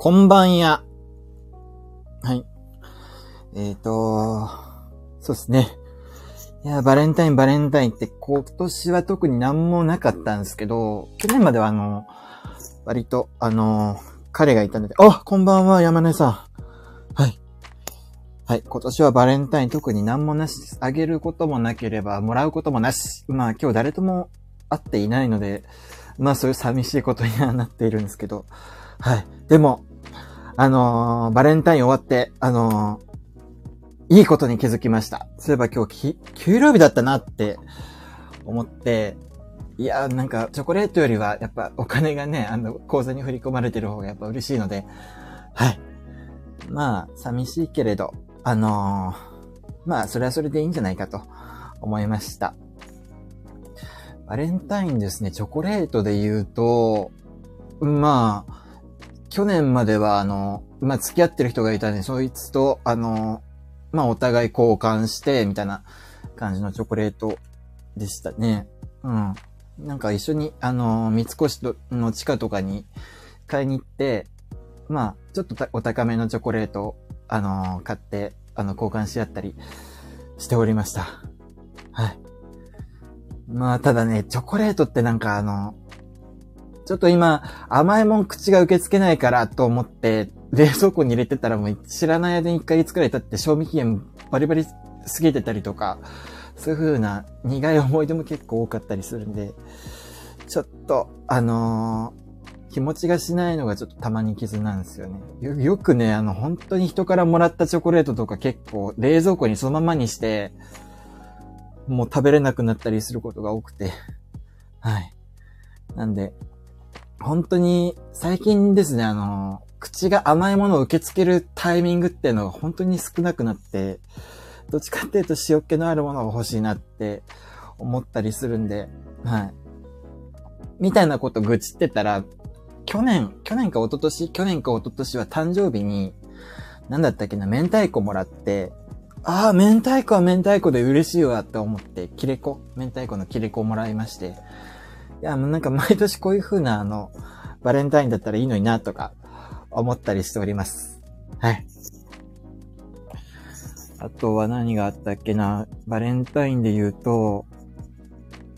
こんばんや。はい。えっ、ー、と、そうですね。いや、バレンタイン、バレンタインって今年は特になんもなかったんですけど、去年まではあの、割と、あの、彼がいたので、あ、こんばんは、山根さん。はい。はい。今年はバレンタイン特に何もなし、あげることもなければ、もらうこともなし。まあ今日誰とも会っていないので、まあそういう寂しいことにはなっているんですけど。はい。でも、あのー、バレンタイン終わって、あのー、いいことに気づきました。そういえば今日き、給料日だったなって思って、いや、なんか、チョコレートよりは、やっぱお金がね、あの、口座に振り込まれてる方がやっぱ嬉しいので、はい。まあ、寂しいけれど、あのー、まあ、それはそれでいいんじゃないかと思いました。バレンタインですね、チョコレートで言うと、まあ、去年まではあの、まあ、付き合ってる人がいたんで、そいつと、あの、まあ、お互い交換して、みたいな感じのチョコレートでしたね。うん。なんか一緒に、あの、三越の地下とかに買いに行って、まあ、ちょっとお高めのチョコレートを、あの、買って、あの、交換し合ったりしておりました。はい。まあ、ただね、チョコレートってなんかあの、ちょっと今、甘いもん口が受け付けないからと思って、冷蔵庫に入れてたらもう知らない間に1ヶ月くらい経って賞味期限バリバリ過ぎてたりとか、そういう風な苦い思い出も結構多かったりするんで、ちょっと、あのー、気持ちがしないのがちょっとたまに傷なんですよねよ。よくね、あの、本当に人からもらったチョコレートとか結構冷蔵庫にそのままにして、もう食べれなくなったりすることが多くて。はい。なんで、本当に最近ですね、あの、口が甘いものを受け付けるタイミングっていうのが本当に少なくなって、どっちかっていうと塩気のあるものが欲しいなって思ったりするんで、はい。みたいなこと愚痴ってたら、去年、去年か一昨年去年か一昨年は誕生日に、なんだったっけな、明太子もらって、ああ、明太子は明太子で嬉しいわって思って、キレコ、明太子のキレコをもらいまして、いや、もうなんか毎年こういう風なあの、バレンタインだったらいいのになとか、思ったりしております。はい。あとは何があったっけな、バレンタインで言うと、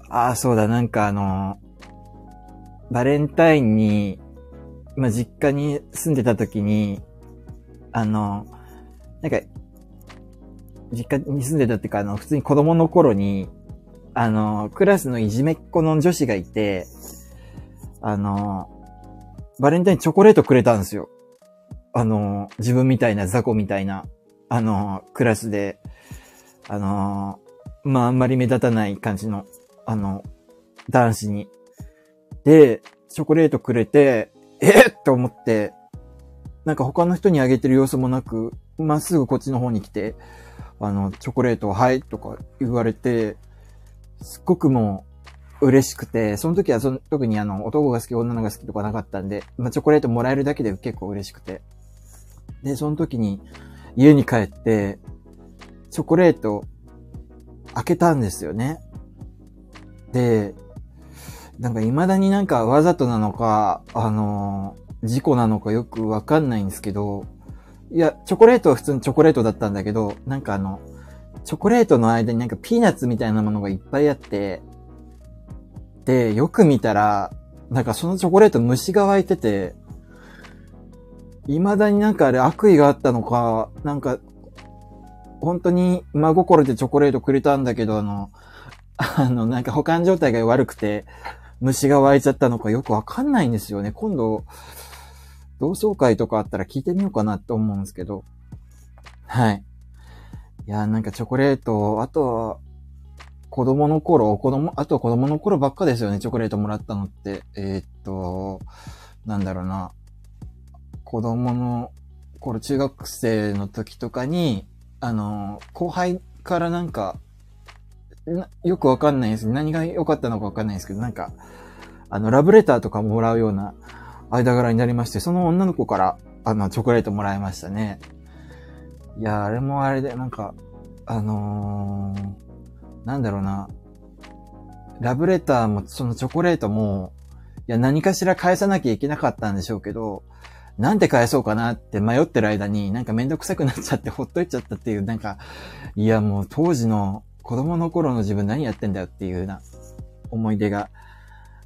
ああ、そうだ、なんかあの、バレンタインに、まあ、実家に住んでた時に、あの、なんか、実家に住んでたっていうか、あの、普通に子供の頃に、あの、クラスのいじめっ子の女子がいて、あの、バレンタインチョコレートくれたんですよ。あの、自分みたいな雑魚みたいな、あの、クラスで、あの、まあ、あんまり目立たない感じの、あの、男子に。で、チョコレートくれて、えー、っ？て思って、なんか他の人にあげてる様子もなく、まっすぐこっちの方に来て、あの、チョコレートはいとか言われて、すっごくもう嬉しくて、その時はその特にあの、男が好き、女のが好きとかなかったんで、まあ、チョコレートもらえるだけで結構嬉しくて。で、その時に家に帰って、チョコレート開けたんですよね。で、なんか未だになんかわざとなのか、あのー、事故なのかよくわかんないんですけど、いや、チョコレートは普通にチョコレートだったんだけど、なんかあの、チョコレートの間になんかピーナッツみたいなものがいっぱいあって、で、よく見たら、なんかそのチョコレート虫が湧いてて、未だになんかあれ悪意があったのか、なんか、本当に真心でチョコレートくれたんだけど、あの、あの、なんか保管状態が悪くて、虫が湧いちゃったのかよくわかんないんですよね。今度、同窓会とかあったら聞いてみようかなって思うんですけど。はい。いや、なんかチョコレート、あとは、子供の頃、子供、あとは子供の頃ばっかですよね、チョコレートもらったのって。えー、っと、なんだろうな。子供の頃、中学生の時とかに、あの、後輩からなんか、よくわかんないです。何が良かったのかわかんないですけど、なんか、あの、ラブレターとかもらうような間柄になりまして、その女の子から、あの、チョコレートもらいましたね。いや、あれもあれで、なんか、あのー、なんだろうな。ラブレターも、そのチョコレートも、いや、何かしら返さなきゃいけなかったんでしょうけど、なんて返そうかなって迷ってる間に、なんかめんどくさくなっちゃってほっといちゃったっていう、なんか、いやもう当時の子供の頃の自分何やってんだよっていうような思い出が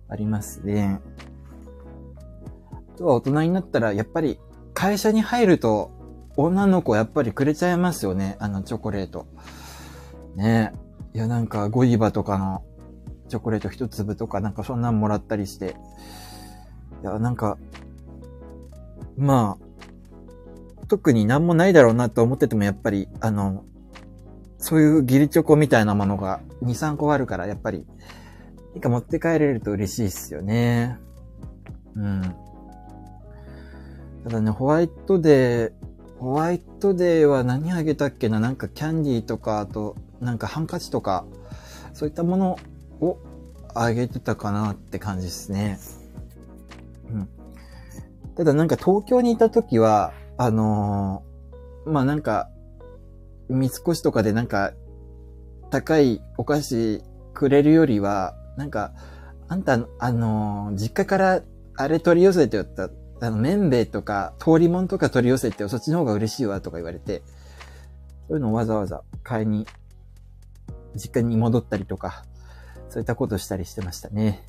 ありますね。あとは大人になったら、やっぱり会社に入ると、女の子やっぱりくれちゃいますよね。あのチョコレート。ねいやなんかゴディバとかのチョコレート一粒とかなんかそんなんもらったりして。いやなんか、まあ、特になんもないだろうなと思っててもやっぱり、あの、そういうギリチョコみたいなものが2、3個あるから、やっぱり、いいか持って帰れると嬉しいっすよね。うん。ただね、ホワイトデー、ホワイトデーは何あげたっけな？なんかキャンディーとか、あと、なんかハンカチとか、そういったものをあげてたかなって感じですね。うん。ただなんか東京にいた時は、あのー、まあなんか、三越とかでなんか、高いお菓子くれるよりは、なんか、あんた、あのー、実家からあれ取り寄せてよった、あの、麺べいとか、通りもんとか取り寄せて、そっちの方が嬉しいわ、とか言われて、そういうのをわざわざ買いに、実家に戻ったりとか、そういったことしたりしてましたね。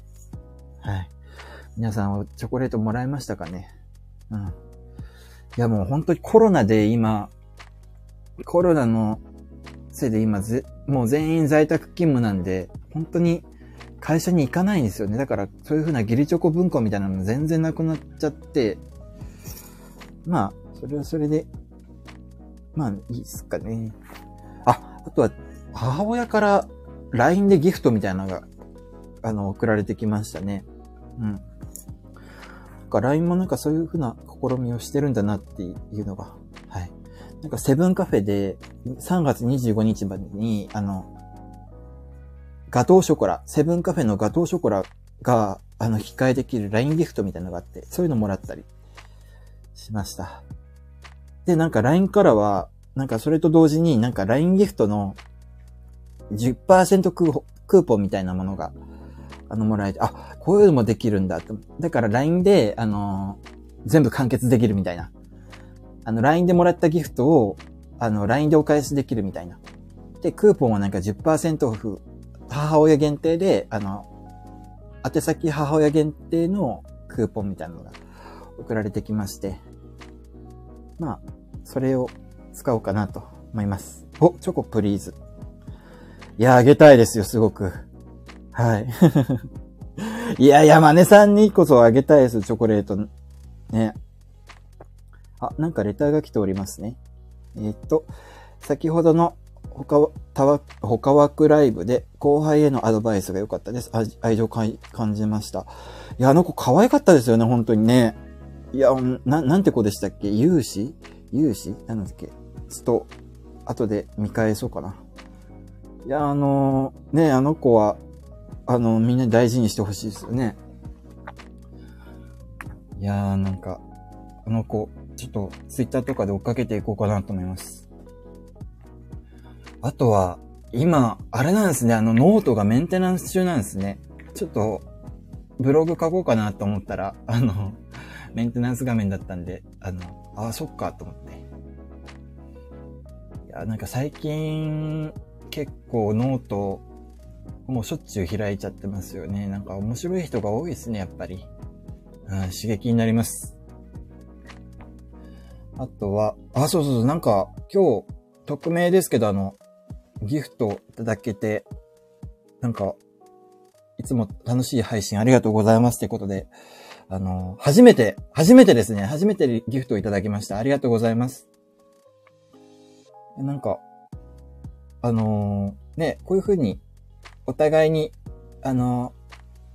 はい。皆さんはチョコレートもらいましたかね？うん。いやもう本当にコロナで今、コロナのせいで今、もう全員在宅勤務なんで、本当に会社に行かないんですよね。だからそういう風なギリチョコ文化みたいなの全然なくなっちゃって、まあ、それはそれで、まあいいっすかね。あ、あとは母親から LINE でギフトみたいなのが、あの、送られてきましたね。うん。か LINE もなんかそういう風な試みをしてるんだなっていうのが、はい。なんかセブンカフェで3月25日までに、あの、ガトーショコラ、セブンカフェのガトーショコラが、あの、控えできる LINE ギフトみたいなのがあって、そういうのもらったりしました。で、なんか LINE からは、なんかそれと同時になんか LINE ギフトの10%クーポンみたいなものがあの、もらえて、あ、こういうのもできるんだと。だから LINE で、あの全部完結できるみたいな。あの、LINE でもらったギフトを、あの、LINE でお返しできるみたいな。で、クーポンはなんか10%オフ、母親限定で、あの、宛先母親限定のクーポンみたいなのが送られてきまして、まあ、それを使おうかなと思います。お、チョコプリーズ。いや、あげたいですよ、すごく。はい。いや、山根さんにこそあげたいです、チョコレート。ね。あ、なんかレターが来ておりますね。えー、っと、先ほどの他は他他枠ライブで後輩へのアドバイスが良かったです。愛情感じました。いや、あの子可愛かったですよね、本当にね。いや、な、なんて子でしたっけ？勇士？勇士？なんだっけ？ちょっと、後で見返そうかな。いや、あのー、ね、あの子は、あの、みんな大事にしてほしいですよね。いやー、なんか、あの子、ちょっと、ツイッターとかで追っかけていこうかなと思います。あとは、今、あれなんですね、あの、ノートがメンテナンス中なんですね。ちょっと、ブログ書こうかなと思ったら、あの、メンテナンス画面だったんで、あの、ああ、そっか、と思って。いや、なんか最近、結構 note、もうしょっちゅう開いちゃってますよね。なんか面白い人が多いですね、やっぱり。うん、刺激になります。あとは、あ、そうそうそう、なんか今日、匿名ですけど、あの、ギフトいただけて、なんか、いつも楽しい配信ありがとうございますってことで、あの、初めて、初めてですね、初めてギフトをいただきました。ありがとうございます。なんか、あのー、ね、こういう風にお互いに、あの、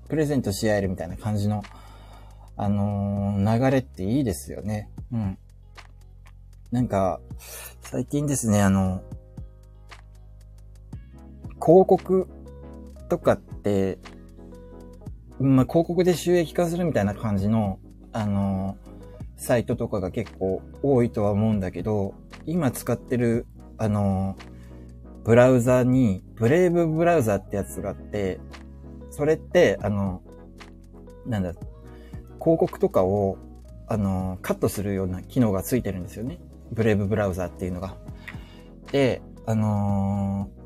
プレゼントし合えるみたいな感じの、あのー、流れっていいですよね。うん。なんか、最近ですね、あの、広告とかって、まあ、広告で収益化するみたいな感じの、あの、サイトとかが結構多いとは思うんだけど、今使ってる、あの、ブラウザに、ブレイブブラウザってやつがあって、それって、あの、なんだ、広告とかを、あの、カットするような機能がついてるんですよね。ブレイブブラウザっていうのが。で、あのー、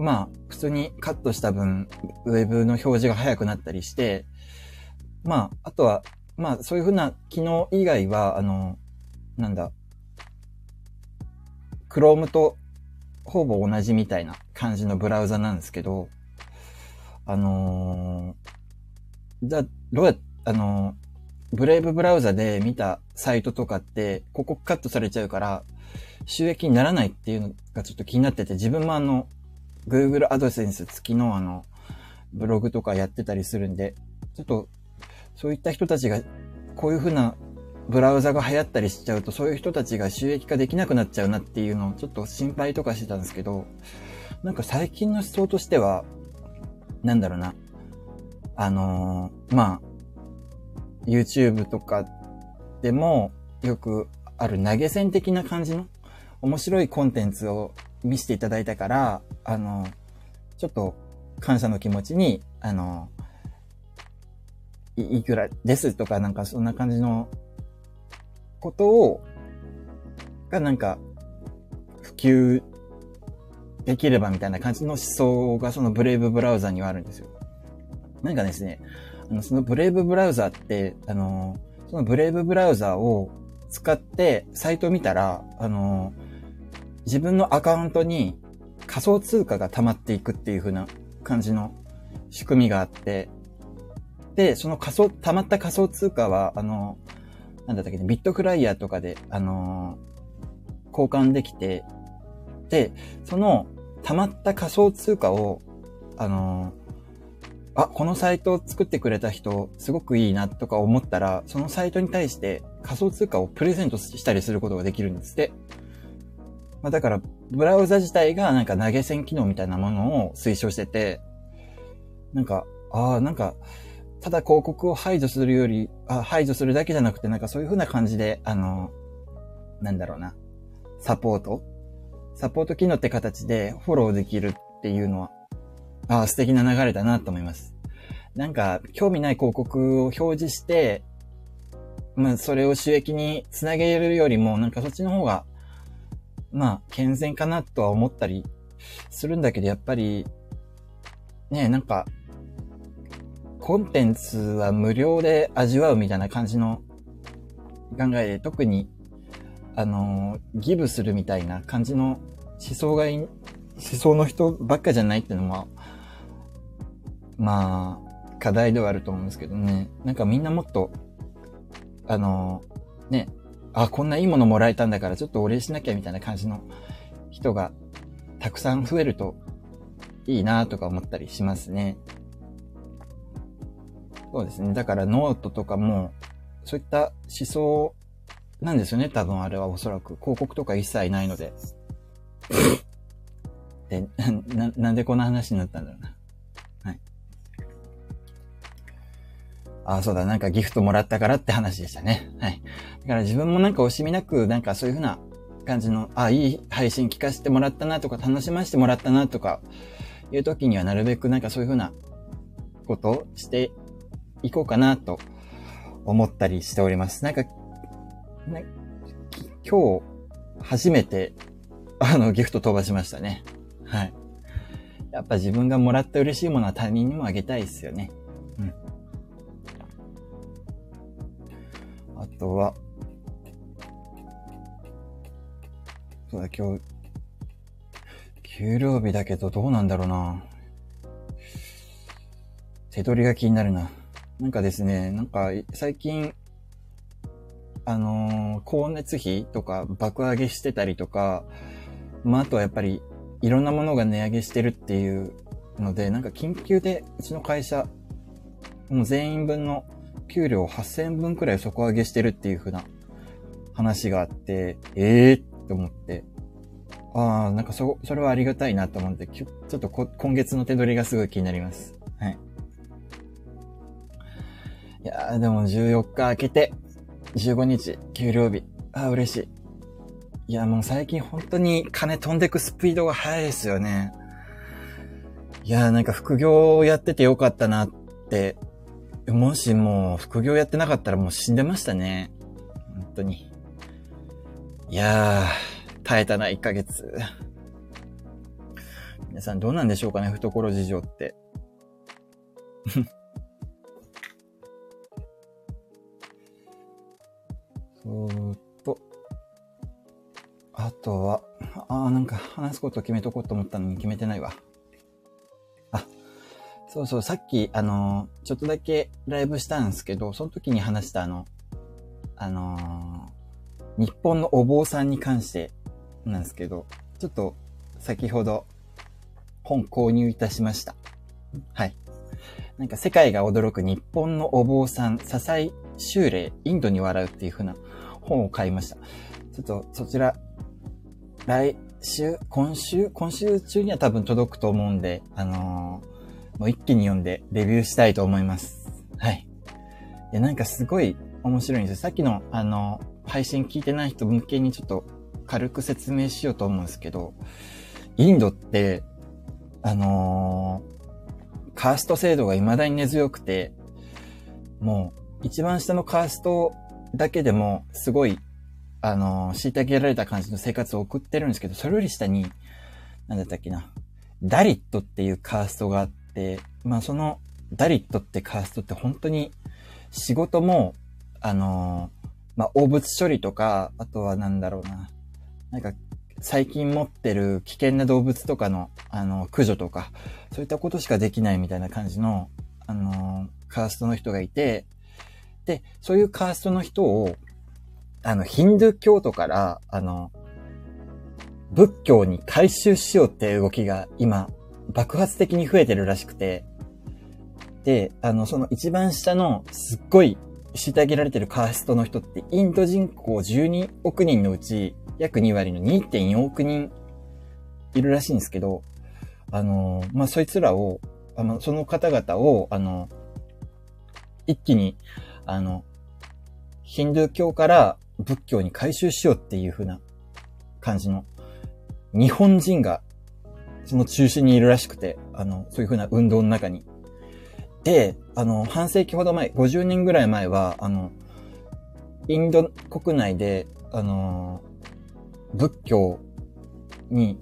まあ、普通にカットした分、ウェブの表示が早くなったりして、まあ、あとは、まあ、そういうふうな機能以外は、あの、なんだ、Chrome とほぼ同じみたいな感じのブラウザなんですけど、あのー、だ、どうや、あのー、ブレイブブラウザで見たサイトとかって、ここカットされちゃうから、収益にならないっていうのがちょっと気になってて、自分もあの、Google AdSense 付きのあの、ブログとかやってたりするんで、ちょっと、そういった人たちが、こういう風なブラウザが流行ったりしちゃうと、そういう人たちが収益化できなくなっちゃうなっていうのをちょっと心配とかしてたんですけど、なんか最近の思想としては、なんだろうな。あのー、まあ、YouTube とかでもよくある投げ銭的な感じの面白いコンテンツを見せていただいたから、あの、ちょっと感謝の気持ちに、あの、いくらですとかなんかそんな感じのことを、がなんか、普及できればみたいな感じの思想がそのブレイブブラウザにはあるんですよ。なんかですね、あの、そのブレイブブラウザって、あの、そのブレイブブラウザを使ってサイト見たら、あの、自分のアカウントに仮想通貨が溜まっていくっていう風な感じの仕組みがあって、で、その仮想、溜まった仮想通貨は、あの、なんだったっけね、ビットフライヤーとかで、あの、交換できて、で、その溜まった仮想通貨を、あの、あ、このサイトを作ってくれた人、すごくいいなとか思ったら、そのサイトに対して仮想通貨をプレゼントしたりすることができるんですって。まあ、だから、ブラウザ自体がなんか投げ銭機能みたいなものを推奨してて、なんか、ああ、なんか、ただ広告を排除するより、あ排除するだけじゃなくて、なんかそういう風な感じで、あの、なんだろうな、サポート？サポート機能って形でフォローできるっていうのは、あ素敵な流れだなと思います。なんか、興味ない広告を表示して、まあ、それを収益につなげるよりも、なんかそっちの方が、まあ、健全かなとは思ったりするんだけど、やっぱり、ね、なんか、コンテンツは無料で味わうみたいな感じの考えで、特に、あの、ギブするみたいな感じの思想がい、思想の人ばっかじゃないっていうのは、まあ、課題ではあると思うんですけどね。なんかみんなもっと、あの、ね、あ、こんないいものもらえたんだからちょっとお礼しなきゃみたいな感じの人がたくさん増えるといいなとか思ったりしますね。そうですね。だからノートとかも、そういった思想なんですよね。多分あれはおそらく。広告とか一切ないので。で、な、なんでこんな話になったんだろうな。あ、そうだ。なんかギフトもらったからって話でしたね。はい。だから自分もなんか惜しみなく、なんかそういうふうな感じの、あ、いい配信聞かせてもらったなとか、楽しませてもらったなとか、いう時にはなるべくなんかそういうふうなことをして行こうかなと思ったりしております。なんか、ね、今日初めてあのギフト飛ばしましたね。はい。やっぱ自分がもらった嬉しいものは他人にもあげたいですよね。とは、そうだ、今日、給料日だけどどうなんだろうな。手取りが気になるな。なんかですね、なんか最近、あのー、光熱費とか爆上げしてたりとか、まあ、あとはやっぱりいろんなものが値上げしてるっていうので、なんか緊急でうちの会社、もう全員分の給料8000円分くらい底上げしてるっていう風な話があって、ええー、って思って、ああ、なんかそ、それはありがたいなと思って、ちょっと今月の手取りがすごい気になります。はい。いやー、でも14日明けて、15日、給料日。あー、嬉しい。いや、もう最近本当に金飛んでくスピードが速いですよね。いやー、なんか副業をやっててよかったなって。もしもう副業やってなかったらもう死んでましたね。本当に。いやー、耐えたな、1ヶ月。皆さんどうなんでしょうかね、懐事情って。そうと、あとは、ああ、なんか話すこと決めとこうと思ったのに決めてないわ。そうそう、さっき、あの、ちょっとだけライブしたんですけど、その時に話したあの、あのー、日本のお坊さんに関してなんですけど、ちょっと先ほど本購入いたしました。はい。なんか世界が驚く日本のお坊さん、笹井修霊、インドに笑うっていう風な本を買いました。ちょっとそちら、来週、今週、今週中には多分届くと思うんで、あのー、もう一気に読んでレビューしたいと思います。はい。いや、なんかすごい面白いんですよ。さっきの、あの、配信聞いてない人向けにちょっと軽く説明しようと思うんですけど、インドって、あのー、カースト制度が未だに根強くて、もう、一番下のカーストだけでも、すごい、あのー、虐げられた感じの生活を送ってるんですけど、それより下に、なんだったっけな、ダリットっていうカーストがあってて、まあその、ダリットってカーストって本当に、仕事も、あのー、まあ、汚物処理とか、あとはなんだろうな。なんか、最近持ってる危険な動物とかの、あの、駆除とか、そういったことしかできないみたいな感じの、あの、カーストの人がいて、で、そういうカーストの人を、あの、ヒンドゥー教徒から、あの、仏教に回収しようっていう動きが今、爆発的に増えてるらしくて、で、あの、その一番下のすっごい虐げられてるカーストの人って、インド人口12億人のうち、約2割の2.4億人いるらしいんですけど、あの、まあ、そいつらを、あの、その方々を、あの、一気に、あの、ヒンドゥー教から仏教に改宗しようっていう風な感じの、日本人がその中心にいるらしくて、あの、そういう風な運動の中に。で、あの、半世紀ほど前、50年ぐらい前は、あの、インド国内で、あの、仏教に、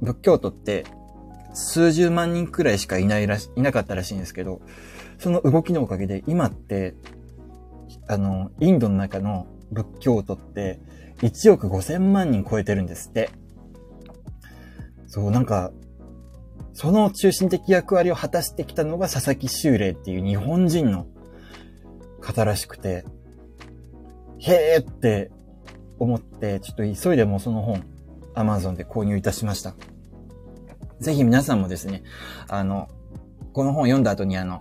仏教徒って数十万人くらいしかいないらし、いなかったらしいんですけど、その動きのおかげで今って、あの、インドの中の仏教徒って1億5千万人超えてるんですって。そう、なんか、その中心的役割を果たしてきたのが佐々木修霊っていう日本人の方らしくて、へーって思って、ちょっと急いでもうその本、Amazon で購入いたしました。ぜひ皆さんもですね、あの、この本読んだ後にあの、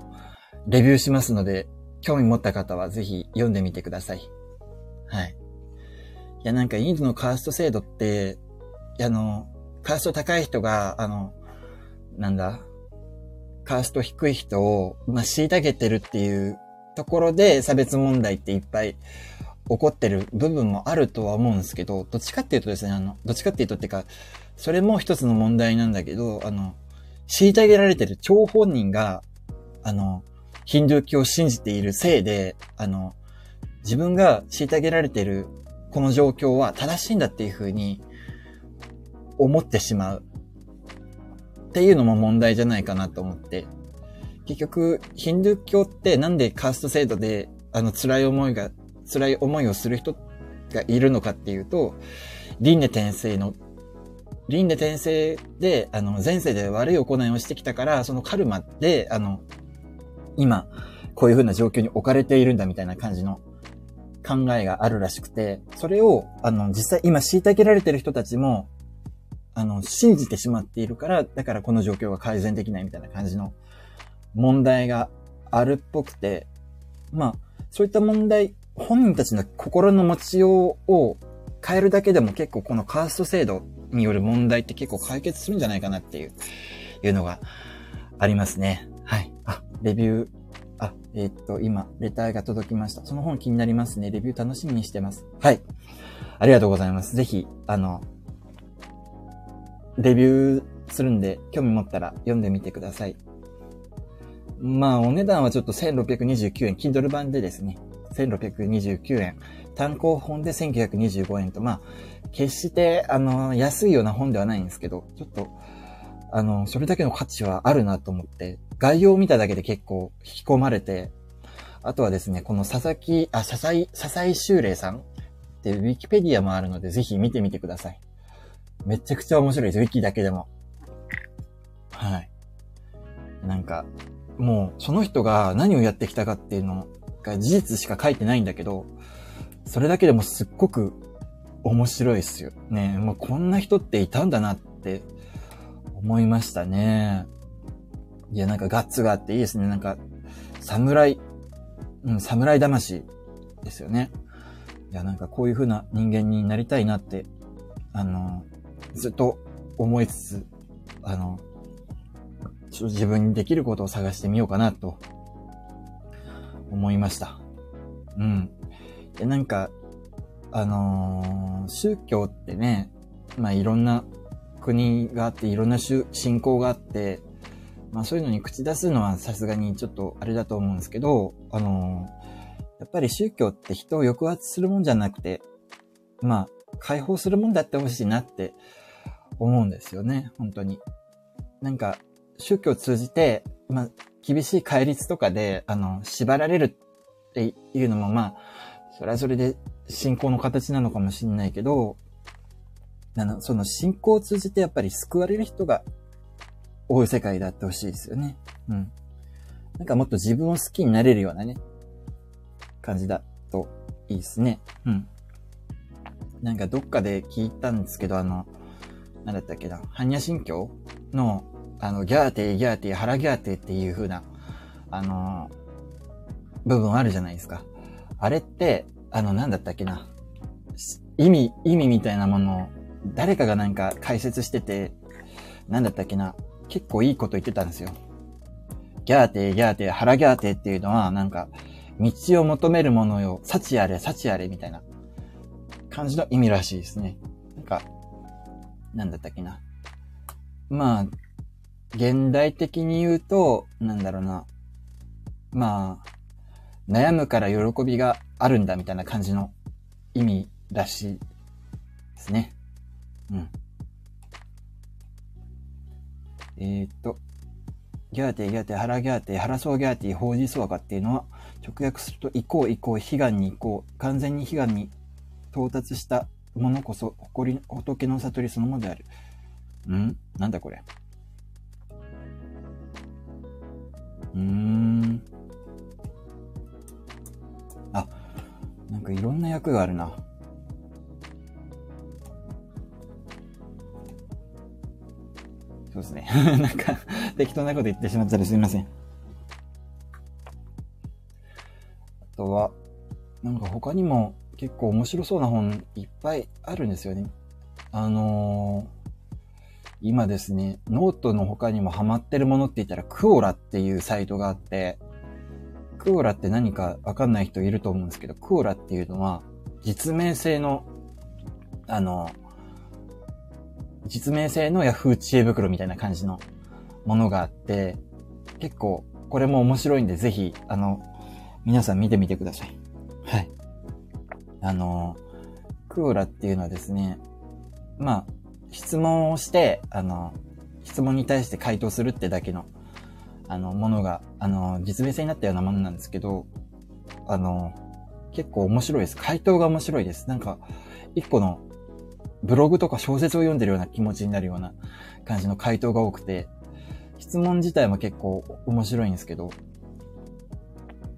レビューしますので、興味持った方はぜひ読んでみてください。はい。いや、なんかインドのカースト制度って、あの、カースト高い人が、あの、なんだ、カースト低い人を、まあ、虐げてるっていうところで差別問題っていっぱい起こってる部分もあるとは思うんですけど、どっちかっていうとですね、あの、どっちかっていうとっていうか、それも一つの問題なんだけど、あの、虐げられてる張本人が、あの、ヒンドゥー教を信じているせいで、あの、自分が虐げられてるこの状況は正しいんだっていうふうに思ってしまう。っていうのも問題じゃないかなと思って。結局、ヒンドゥー教ってなんでカースト制度で、あの、辛い思いが辛い思いをする人がいるのかっていうと、輪廻転生の、輪廻転生で、あの、前世で悪い行いをしてきたから、そのカルマで、あの、今、こういう風な状況に置かれているんだみたいな感じの考えがあるらしくて、それを、あの、実際今虐げられてる人たちも、あの、信じてしまっているから、だからこの状況が改善できないみたいな感じの問題があるっぽくて、まあ、そういった問題本人たちの心の持ちようを変えるだけでも結構このカースト制度による問題って結構解決するんじゃないかなっていう、いうのがありますね。はい。あ、レビュー、あ、えー、っと、今、レターが届きました。その本気になりますね。レビュー楽しみにしてます。はい。ありがとうございます。ぜひ、あの、レビューするんで、興味持ったら読んでみてください。まあ、お値段はちょっと1629円、Kindle 版でですね。1629円。単行本で1925円と、まあ、決して、あの、安いような本ではないんですけど、ちょっと、あの、それだけの価値はあるなと思って、概要を見ただけで結構引き込まれて、あとはですね、この佐々木、あ、佐々井、佐々井修霊さんってウィキペディアもあるので、ぜひ見てみてください。めちゃくちゃ面白いです、ウィキだけでも。はい。なんか、もう、その人が何をやってきたかっていうのが事実しか書いてないんだけど、それだけでもすっごく面白いですよ。ねもうこんな人っていたんだなって思いましたね。いや、なんかガッツがあっていいですね。なんか、侍、うん、侍魂ですよね。いや、なんかこういう風な人間になりたいなって、あの、ずっと思いつつ、あの、ちょっと自分にできることを探してみようかなと思いました。うん。で、なんか、あのー、宗教ってね、まあいろんな国があって、いろんな信仰があって、まあそういうのに口出すのはさすがにちょっとあれだと思うんですけど、あのー、やっぱり宗教って人を抑圧するもんじゃなくて、まあ解放するもんだってほしいなって思うんですよね、本当に。なんか、宗教を通じて、まあ、厳しい戒律とかで、あの、縛られるっていうのも、まあ、それはそれで信仰の形なのかもしれないけど、あの、その信仰を通じてやっぱり救われる人が多い世界であってほしいですよね。うん。なんかもっと自分を好きになれるようなね、感じだといいですね。うん。なんかどっかで聞いたんですけど、あの、なんだったっけな、般若心経？のあの、ギャーテー、ギャーテー、腹ギャーテーっていう風な、あのー、部分あるじゃないですか。あれって、あの、なんだったっけな？意味、意味みたいなものを、誰かがなんか解説してて、なんだったっけな？結構いいこと言ってたんですよ。ギャーテー、ギャーテー、腹ギャーテーっていうのは、なんか、道を求めるものよ、幸あれ、幸あれ、みたいな感じの意味らしいですね。なんか、なんだったっけな。まあ、現代的に言うと、なんだろうな。まあ、悩むから喜びがあるんだみたいな感じの意味らしいですね。うん。えー、っと、ギャーティギャーティ、腹ギャーティ、腹そうギャーティ、法事そうかっていうのは、直訳すると、移行移行、悲願に移行、完全に悲願に到達したものこそ、誇り、仏の悟りそのものである。ん？なんだこれ？うーん。あ、なんかいろんな役があるな。そうですね。なんか、適当なこと言ってしまったらすみません。あとは、なんか他にも結構面白そうな本いっぱいあるんですよね。あのー今ですね、ノートの他にもハマってるものって言ったら、 Quora っていうサイトがあって、 Quora って何かわかんない人いると思うんですけど、 Quora っていうのは、実名制の、あの、実名制の Yahoo 知恵袋みたいな感じのものがあって、結構、これも面白いんで、ぜひ、あの、皆さん見てみてください。はい。あの、クオラっていうのはですね、まあ、質問をして、あの、質問に対して回答するってだけの、あの、ものが、あの、実名性になったようなものなんですけど、あの、結構面白いです。回答が面白いです。なんか、一個のブログとか小説を読んでるような気持ちになるような感じの回答が多くて、質問自体も結構面白いんですけど、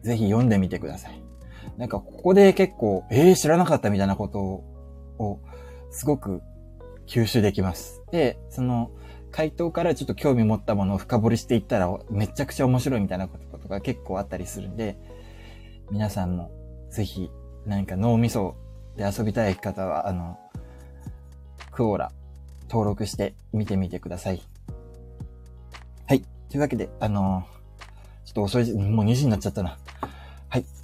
ぜひ読んでみてください。なんかここで結構、えー、知らなかったみたいなことを、すごく吸収できます。で、その、回答からちょっと興味持ったものを深掘りしていったらめちゃくちゃ面白いみたいなことが結構あったりするんで、皆さんもぜひ何か脳みそで遊びたい方は、あの、クオーラ登録して見てみてください。はい。というわけで、あのちょっと遅い、もう2時になっちゃったな。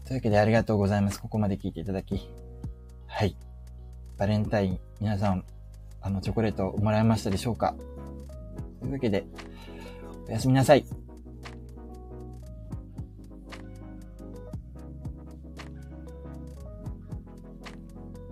というわけでありがとうございます。ここまで聞いていただき。はい。バレンタイン、皆さんあの、チョコレートもらえましたでしょうか？というわけで、おやすみなさい。